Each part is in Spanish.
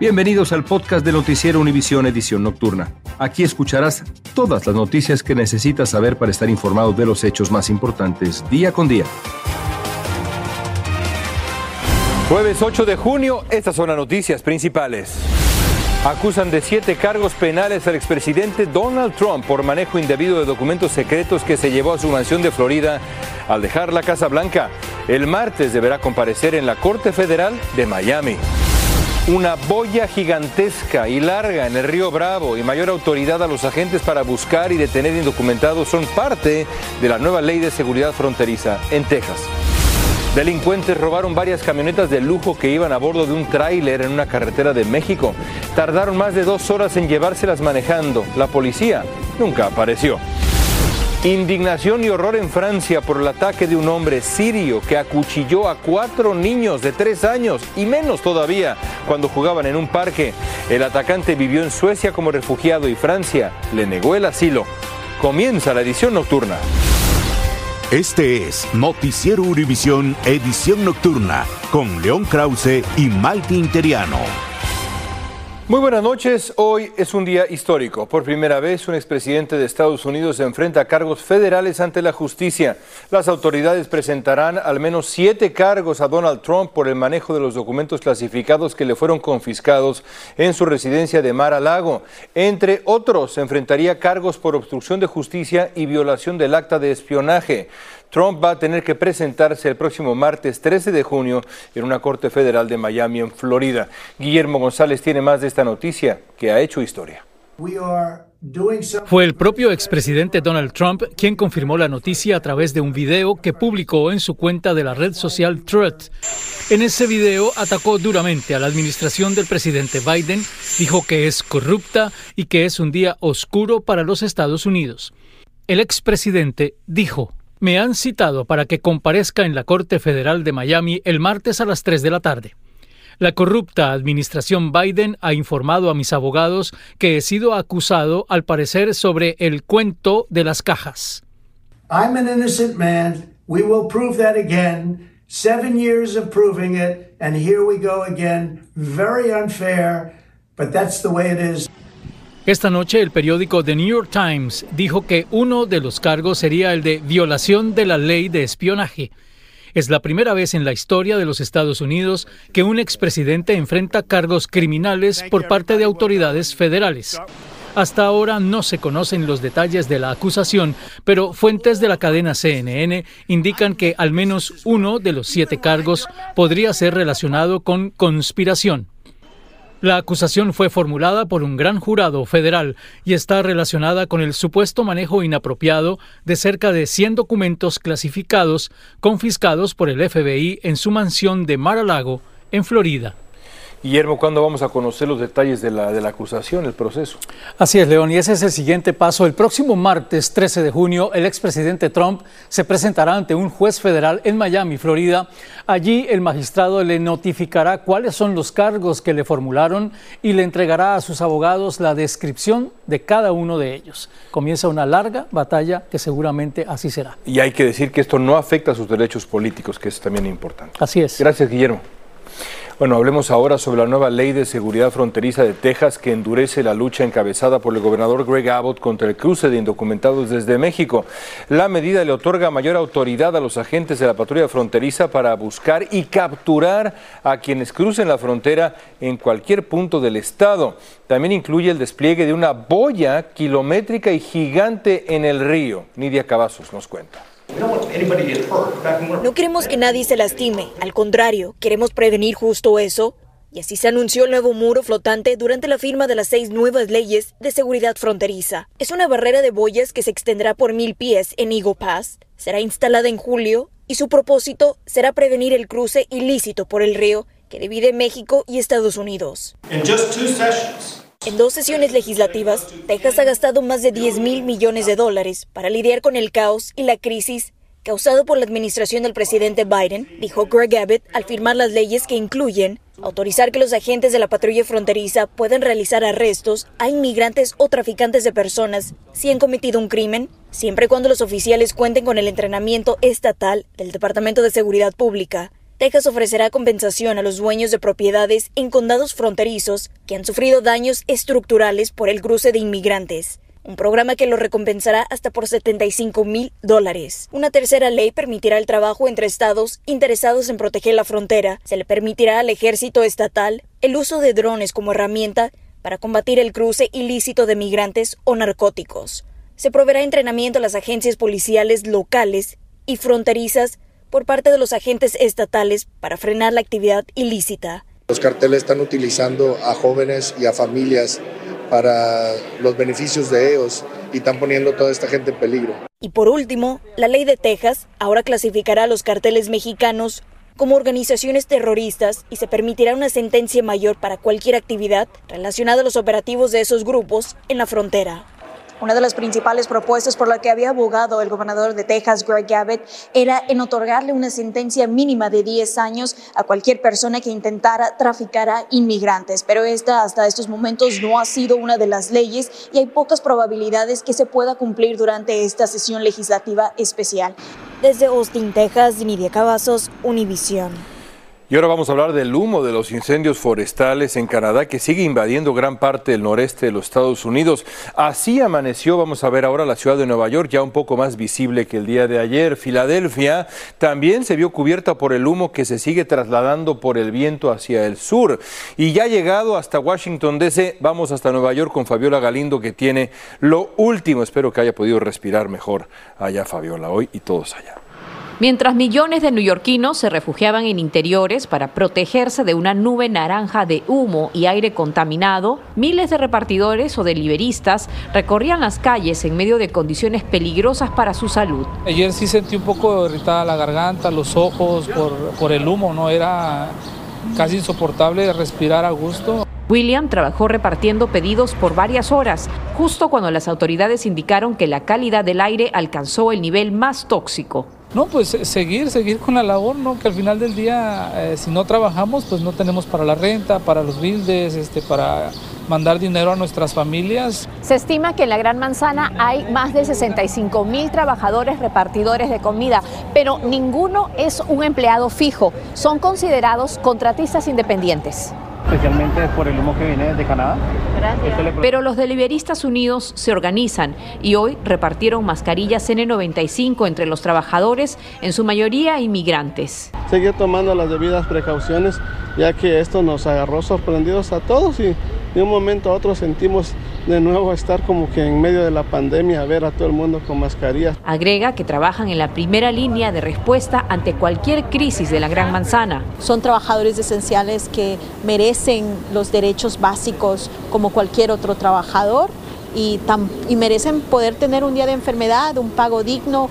Bienvenidos al podcast de Noticiero Univisión Edición Nocturna. Aquí escucharás todas las noticias que necesitas saber para estar informado de los hechos más importantes día con día. Jueves 8 de junio, estas son las noticias principales. Acusan de siete cargos penales al expresidente Donald Trump por manejo indebido de documentos secretos que se llevó a su mansión de Florida al dejar la Casa Blanca. El martes deberá comparecer en la Corte Federal de Miami. Una boya gigantesca y larga en el río Bravo y mayor autoridad a los agentes para buscar y detener indocumentados son parte de la nueva ley de seguridad fronteriza en Texas. Delincuentes robaron varias camionetas de lujo que iban a bordo de un tráiler en una carretera de México. Tardaron más de dos horas en llevárselas manejando. La policía nunca apareció. Indignación y horror en Francia por el ataque de un hombre sirio que acuchilló a cuatro niños de tres años y menos todavía cuando jugaban en un parque. El atacante vivió en Suecia como refugiado y Francia le negó el asilo. Comienza la edición nocturna. Este es Noticiero Univisión Edición Nocturna con León Krause y Malti Interiano. Muy buenas noches. Hoy es un día histórico. Por primera vez, un expresidente de Estados Unidos se enfrenta a cargos federales ante la justicia. Las autoridades presentarán al menos siete cargos a Donald Trump por el manejo de los documentos clasificados que le fueron confiscados en su residencia de Mar a Lago. Entre otros, se enfrentaría cargos por obstrucción de justicia y violación del acta de espionaje. Trump va a tener que presentarse el próximo martes 13 de junio en una corte federal de Miami, en Florida. Guillermo González tiene más de esta noticia que ha hecho historia. Fue el propio expresidente Donald Trump quien confirmó la noticia a través de un video que publicó en su cuenta de la red social Truth. En ese video atacó duramente a la administración del presidente Biden, dijo que es corrupta y que es un día oscuro para los Estados Unidos. El expresidente dijo, me han citado para que comparezca en la Corte Federal de Miami el martes a las 3 de la tarde. La corrupta administración Biden ha informado a mis abogados que he sido acusado, al parecer, sobre el cuento de las cajas. I'm an innocent man. We will prove that again. Seven years of proving it, and here we go again. Very unfair, but that's the way it is. Esta noche el periódico The New York Times dijo que uno de los cargos sería el de violación de la ley de espionaje. Es la primera vez en la historia de los Estados Unidos que un expresidente enfrenta cargos criminales por parte de autoridades federales. Hasta ahora no se conocen los detalles de la acusación, pero fuentes de la cadena CNN indican que al menos uno de los siete cargos podría ser relacionado con conspiración. La acusación fue formulada por un gran jurado federal y está relacionada con el supuesto manejo inapropiado de cerca de 100 documentos clasificados confiscados por el FBI en su mansión de Mar-a-Lago, en Florida. Guillermo, ¿cuándo vamos a conocer los detalles de la, de la acusación, el proceso? Así es, León, y ese es el siguiente paso. El próximo martes 13 de junio, el expresidente Trump se presentará ante un juez federal en Miami, Florida. Allí el magistrado le notificará cuáles son los cargos que le formularon y le entregará a sus abogados la descripción de cada uno de ellos. Comienza una larga batalla que seguramente así será. Y hay que decir que esto no afecta a sus derechos políticos, que es también importante. Así es. Gracias, Guillermo. Bueno, hablemos ahora sobre la nueva ley de seguridad fronteriza de Texas que endurece la lucha encabezada por el gobernador Greg Abbott contra el cruce de indocumentados desde México. La medida le otorga mayor autoridad a los agentes de la patrulla fronteriza para buscar y capturar a quienes crucen la frontera en cualquier punto del estado. También incluye el despliegue de una boya kilométrica y gigante en el río. Nidia Cavazos nos cuenta. No queremos que nadie se lastime, al contrario, queremos prevenir justo eso. Y así se anunció el nuevo muro flotante durante la firma de las seis nuevas leyes de seguridad fronteriza. Es una barrera de boyas que se extenderá por mil pies en Eagle Pass. Será instalada en julio y su propósito será prevenir el cruce ilícito por el río que divide México y Estados Unidos. En dos sesiones legislativas, Texas ha gastado más de 10 mil millones de dólares para lidiar con el caos y la crisis causado por la administración del presidente Biden, dijo Greg Abbott al firmar las leyes que incluyen autorizar que los agentes de la patrulla fronteriza puedan realizar arrestos a inmigrantes o traficantes de personas si han cometido un crimen, siempre y cuando los oficiales cuenten con el entrenamiento estatal del Departamento de Seguridad Pública. Texas ofrecerá compensación a los dueños de propiedades en condados fronterizos que han sufrido daños estructurales por el cruce de inmigrantes un programa que lo recompensará hasta por 75 mil dólares. Una tercera ley permitirá el trabajo entre estados interesados en proteger la frontera. Se le permitirá al ejército estatal el uso de drones como herramienta para combatir el cruce ilícito de migrantes o narcóticos. Se proveerá entrenamiento a las agencias policiales locales y fronterizas por parte de los agentes estatales para frenar la actividad ilícita. Los carteles están utilizando a jóvenes y a familias para los beneficios de ellos y están poniendo toda esta gente en peligro. Y por último, la ley de Texas ahora clasificará a los carteles mexicanos como organizaciones terroristas y se permitirá una sentencia mayor para cualquier actividad relacionada a los operativos de esos grupos en la frontera. Una de las principales propuestas por la que había abogado el gobernador de Texas, Greg Abbott, era en otorgarle una sentencia mínima de 10 años a cualquier persona que intentara traficar a inmigrantes. Pero esta hasta estos momentos no ha sido una de las leyes y hay pocas probabilidades que se pueda cumplir durante esta sesión legislativa especial. Desde Austin, Texas, Nidia Cavazos, Univision. Y ahora vamos a hablar del humo de los incendios forestales en Canadá que sigue invadiendo gran parte del noreste de los Estados Unidos. Así amaneció, vamos a ver ahora la ciudad de Nueva York, ya un poco más visible que el día de ayer. Filadelfia también se vio cubierta por el humo que se sigue trasladando por el viento hacia el sur. Y ya llegado hasta Washington DC, vamos hasta Nueva York con Fabiola Galindo que tiene lo último. Espero que haya podido respirar mejor allá Fabiola hoy y todos allá. Mientras millones de neoyorquinos se refugiaban en interiores para protegerse de una nube naranja de humo y aire contaminado, miles de repartidores o deliveristas recorrían las calles en medio de condiciones peligrosas para su salud. Ayer sí sentí un poco irritada la garganta, los ojos por, por el humo, no era casi insoportable respirar a gusto. William trabajó repartiendo pedidos por varias horas, justo cuando las autoridades indicaron que la calidad del aire alcanzó el nivel más tóxico. No, pues eh, seguir, seguir con la labor, ¿no? Que al final del día, eh, si no trabajamos, pues no tenemos para la renta, para los bildes, este, para mandar dinero a nuestras familias. Se estima que en la Gran Manzana hay más de 65 mil trabajadores repartidores de comida, pero ninguno es un empleado fijo. Son considerados contratistas independientes especialmente por el humo que viene de Canadá. Pero los deliveristas unidos se organizan y hoy repartieron mascarillas N95 entre los trabajadores, en su mayoría inmigrantes. Seguir tomando las debidas precauciones, ya que esto nos agarró sorprendidos a todos y de un momento a otro sentimos de nuevo estar como que en medio de la pandemia, ver a todo el mundo con mascarillas. Agrega que trabajan en la primera línea de respuesta ante cualquier crisis de la Gran Manzana. Son trabajadores esenciales que merecen los derechos básicos como cualquier otro trabajador y, y merecen poder tener un día de enfermedad, un pago digno.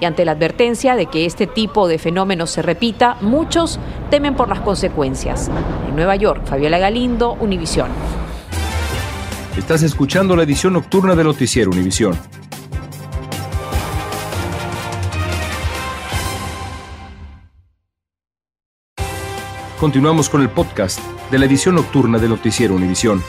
Y ante la advertencia de que este tipo de fenómenos se repita, muchos temen por las consecuencias. En Nueva York, Fabiola Galindo, Univisión. Estás escuchando la edición nocturna de Noticiero Univisión. Continuamos con el podcast de la edición nocturna de Noticiero Univisión.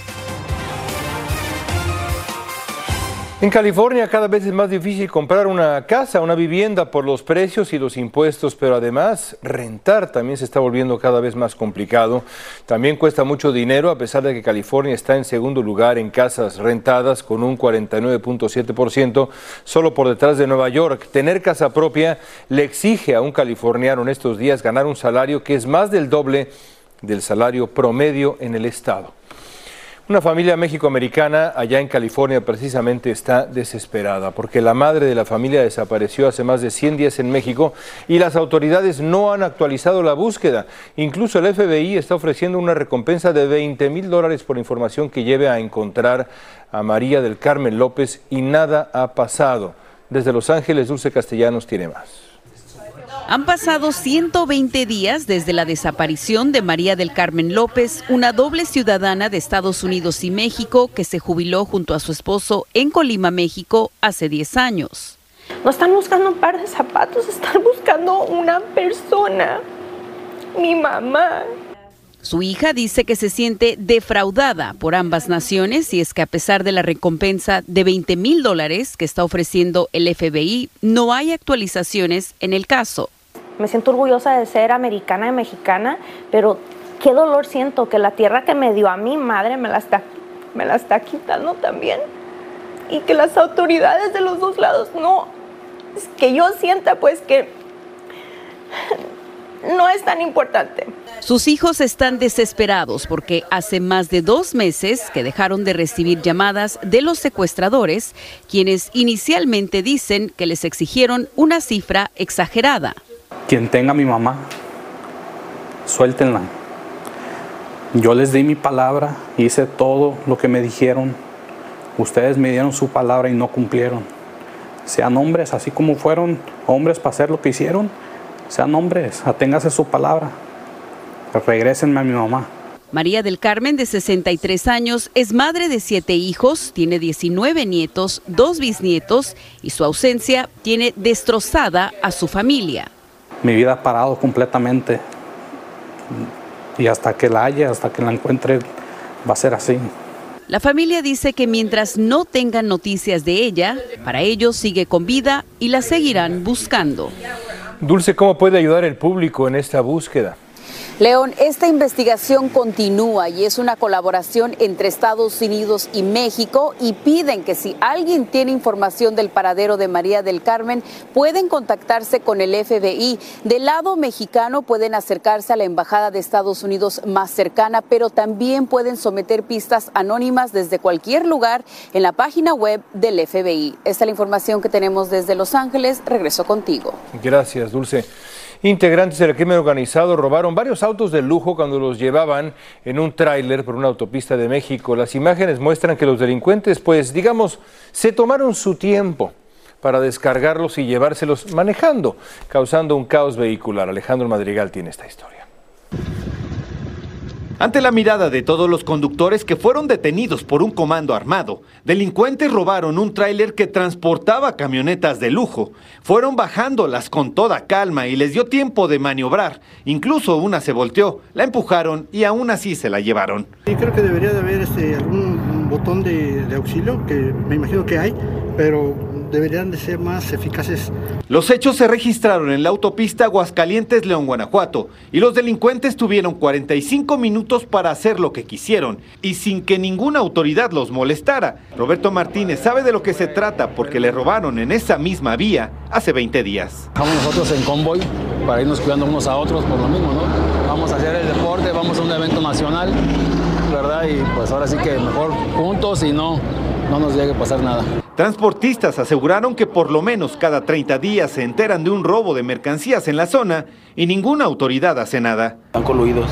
En California cada vez es más difícil comprar una casa, una vivienda por los precios y los impuestos, pero además rentar también se está volviendo cada vez más complicado. También cuesta mucho dinero a pesar de que California está en segundo lugar en casas rentadas con un 49.7%, solo por detrás de Nueva York. Tener casa propia le exige a un californiano en estos días ganar un salario que es más del doble del salario promedio en el estado. Una familia mexicoamericana allá en California precisamente está desesperada porque la madre de la familia desapareció hace más de 100 días en México y las autoridades no han actualizado la búsqueda. Incluso el FBI está ofreciendo una recompensa de 20 mil dólares por información que lleve a encontrar a María del Carmen López y nada ha pasado. Desde Los Ángeles, Dulce Castellanos tiene más. Han pasado 120 días desde la desaparición de María del Carmen López, una doble ciudadana de Estados Unidos y México que se jubiló junto a su esposo en Colima, México, hace 10 años. No están buscando un par de zapatos, están buscando una persona, mi mamá. Su hija dice que se siente defraudada por ambas naciones y es que a pesar de la recompensa de 20 mil dólares que está ofreciendo el FBI, no hay actualizaciones en el caso. Me siento orgullosa de ser americana y mexicana, pero qué dolor siento que la tierra que me dio a mi madre me la está, me la está quitando también. Y que las autoridades de los dos lados no, es que yo sienta pues que no es tan importante. Sus hijos están desesperados porque hace más de dos meses que dejaron de recibir llamadas de los secuestradores, quienes inicialmente dicen que les exigieron una cifra exagerada. Quien tenga a mi mamá, suéltenla. Yo les di mi palabra, hice todo lo que me dijeron. Ustedes me dieron su palabra y no cumplieron. Sean hombres, así como fueron hombres para hacer lo que hicieron, sean hombres, aténgase su palabra. Regrésenme a mi mamá. María del Carmen, de 63 años, es madre de siete hijos, tiene 19 nietos, dos bisnietos y su ausencia tiene destrozada a su familia. Mi vida ha parado completamente y hasta que la haya, hasta que la encuentre, va a ser así. La familia dice que mientras no tengan noticias de ella, para ellos sigue con vida y la seguirán buscando. Dulce, ¿cómo puede ayudar el público en esta búsqueda? León, esta investigación continúa y es una colaboración entre Estados Unidos y México y piden que si alguien tiene información del paradero de María del Carmen, pueden contactarse con el FBI. Del lado mexicano pueden acercarse a la Embajada de Estados Unidos más cercana, pero también pueden someter pistas anónimas desde cualquier lugar en la página web del FBI. Esta es la información que tenemos desde Los Ángeles. Regreso contigo. Gracias, Dulce. Integrantes del crimen organizado robaron varios autos de lujo cuando los llevaban en un tráiler por una autopista de México. Las imágenes muestran que los delincuentes, pues digamos, se tomaron su tiempo para descargarlos y llevárselos manejando, causando un caos vehicular. Alejandro Madrigal tiene esta historia. Ante la mirada de todos los conductores que fueron detenidos por un comando armado, delincuentes robaron un tráiler que transportaba camionetas de lujo. Fueron bajándolas con toda calma y les dio tiempo de maniobrar. Incluso una se volteó, la empujaron y aún así se la llevaron. Creo que debería de haber este, algún botón de auxilio, que me imagino que hay, pero deberían de ser más eficaces. Los hechos se registraron en la autopista Aguascalientes-León, Guanajuato, y los delincuentes tuvieron 45 minutos para hacer lo que quisieron, y sin que ninguna autoridad los molestara. Roberto Martínez sabe de lo que se trata porque le robaron en esa misma vía hace 20 días. Vamos nosotros en convoy para irnos cuidando unos a otros por lo mismo, ¿no? Vamos a hacer el deporte, vamos a un evento nacional, ¿verdad? Y pues ahora sí que mejor juntos y no, no nos llegue a pasar nada. Transportistas aseguraron que por lo menos cada 30 días se enteran de un robo de mercancías en la zona y ninguna autoridad hace nada. Están coluidos.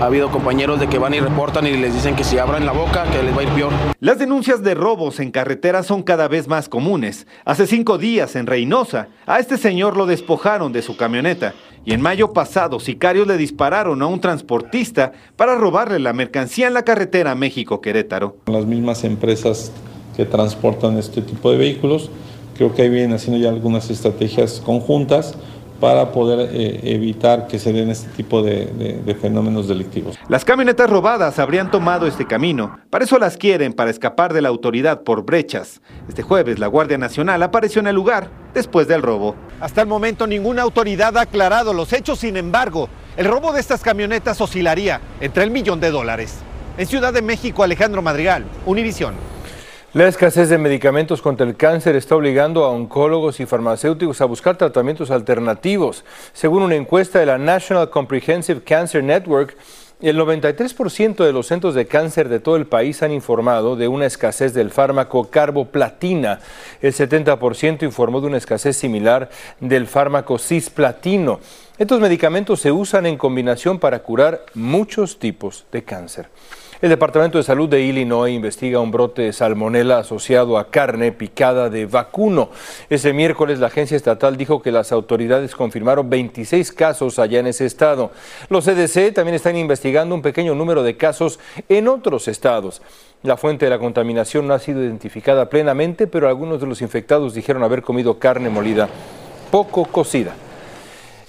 Ha habido compañeros de que van y reportan y les dicen que si abran la boca que les va a ir peor. Las denuncias de robos en carretera son cada vez más comunes. Hace cinco días en Reynosa, a este señor lo despojaron de su camioneta. Y en mayo pasado, sicarios le dispararon a un transportista para robarle la mercancía en la carretera México-Querétaro. Las mismas empresas que transportan este tipo de vehículos. Creo que ahí vienen haciendo ya algunas estrategias conjuntas para poder eh, evitar que se den este tipo de, de, de, fenómenos delictivos. Las camionetas robadas habrían tomado este camino. Para eso las quieren, para escapar de la autoridad por brechas. Este jueves la Guardia Nacional apareció en el lugar después del robo. Hasta el momento ninguna autoridad ha aclarado los hechos, sin embargo, el robo de estas camionetas oscilaría entre el millón de dólares. En Ciudad de México, Alejandro Madrigal, Univisión. La escasez de medicamentos contra el cáncer está obligando a oncólogos y farmacéuticos a buscar tratamientos alternativos. Según una encuesta de la National Comprehensive Cancer Network, el 93% de los centros de cáncer de todo el país han informado de una escasez del fármaco carboplatina. El 70% informó de una escasez similar del fármaco cisplatino. Estos medicamentos se usan en combinación para curar muchos tipos de cáncer. El Departamento de Salud de Illinois investiga un brote de salmonela asociado a carne picada de vacuno. Ese miércoles la agencia estatal dijo que las autoridades confirmaron 26 casos allá en ese estado. Los CDC también están investigando un pequeño número de casos en otros estados. La fuente de la contaminación no ha sido identificada plenamente, pero algunos de los infectados dijeron haber comido carne molida poco cocida.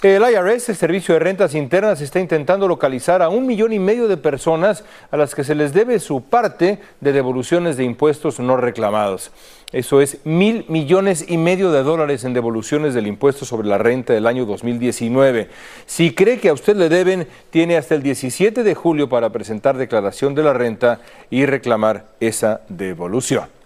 El IRS, el Servicio de Rentas Internas, está intentando localizar a un millón y medio de personas a las que se les debe su parte de devoluciones de impuestos no reclamados. Eso es mil millones y medio de dólares en devoluciones del impuesto sobre la renta del año 2019. Si cree que a usted le deben, tiene hasta el 17 de julio para presentar declaración de la renta y reclamar esa devolución.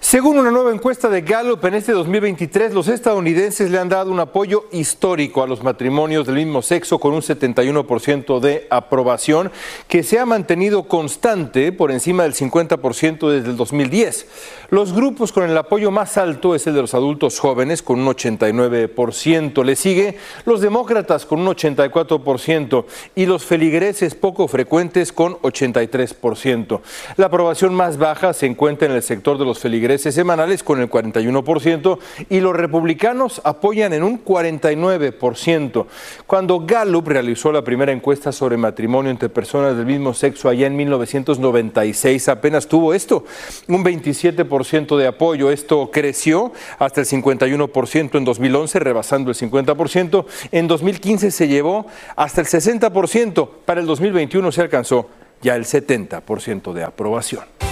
Según una nueva encuesta de Gallup, en este 2023 los estadounidenses le han dado un apoyo histórico a los matrimonios del mismo sexo con un 71% de aprobación que se ha mantenido constante por encima del 50% desde el 2010. Los grupos con el apoyo más alto es el de los adultos jóvenes con un 89%. Le sigue los demócratas con un 84% y los feligreses poco frecuentes con 83%. La aprobación más baja se encuentra en el sector de los feligreses semanales con el 41% y los republicanos apoyan en un 49%. Cuando Gallup realizó la primera encuesta sobre matrimonio entre personas del mismo sexo allá en 1996, apenas tuvo esto, un 27% de apoyo. Esto creció hasta el 51% en 2011, rebasando el 50%. En 2015 se llevó hasta el 60%. Para el 2021 se alcanzó ya el 70% de aprobación.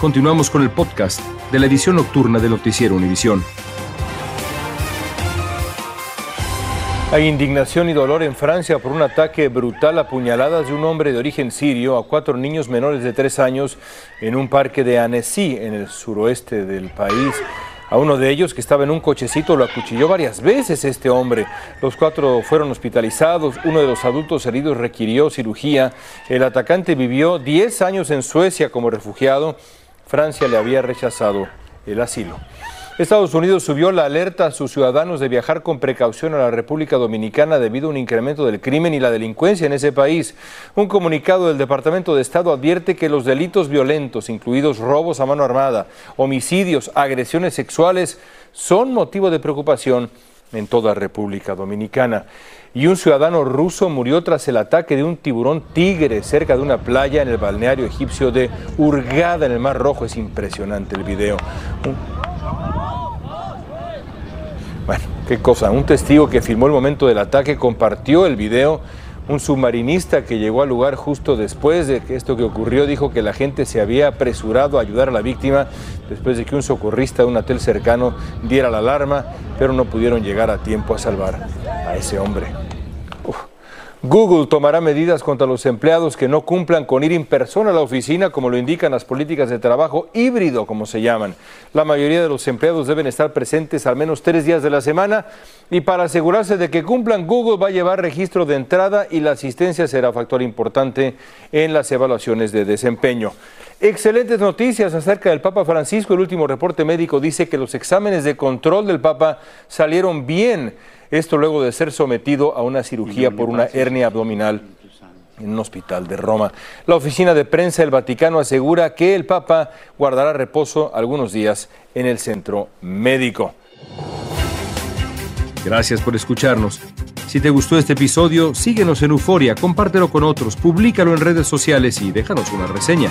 Continuamos con el podcast de la edición nocturna de Noticiero Univisión. Hay indignación y dolor en Francia por un ataque brutal a puñaladas de un hombre de origen sirio a cuatro niños menores de tres años en un parque de Annecy, en el suroeste del país. A uno de ellos, que estaba en un cochecito, lo acuchilló varias veces este hombre. Los cuatro fueron hospitalizados. Uno de los adultos heridos requirió cirugía. El atacante vivió 10 años en Suecia como refugiado. Francia le había rechazado el asilo. Estados Unidos subió la alerta a sus ciudadanos de viajar con precaución a la República Dominicana debido a un incremento del crimen y la delincuencia en ese país. Un comunicado del Departamento de Estado advierte que los delitos violentos, incluidos robos a mano armada, homicidios, agresiones sexuales, son motivo de preocupación en toda República Dominicana. Y un ciudadano ruso murió tras el ataque de un tiburón tigre cerca de una playa en el balneario egipcio de Hurghada en el Mar Rojo. Es impresionante el video. Bueno, qué cosa. Un testigo que filmó el momento del ataque compartió el video. Un submarinista que llegó al lugar justo después de que esto que ocurrió dijo que la gente se había apresurado a ayudar a la víctima después de que un socorrista de un hotel cercano diera la alarma, pero no pudieron llegar a tiempo a salvar a ese hombre. Google tomará medidas contra los empleados que no cumplan con ir en persona a la oficina, como lo indican las políticas de trabajo híbrido, como se llaman. La mayoría de los empleados deben estar presentes al menos tres días de la semana y para asegurarse de que cumplan, Google va a llevar registro de entrada y la asistencia será factor importante en las evaluaciones de desempeño. Excelentes noticias acerca del Papa Francisco. El último reporte médico dice que los exámenes de control del Papa salieron bien. Esto luego de ser sometido a una cirugía por una hernia abdominal en un hospital de Roma. La oficina de prensa del Vaticano asegura que el Papa guardará reposo algunos días en el centro médico. Gracias por escucharnos. Si te gustó este episodio, síguenos en Euforia, compártelo con otros, públicalo en redes sociales y déjanos una reseña.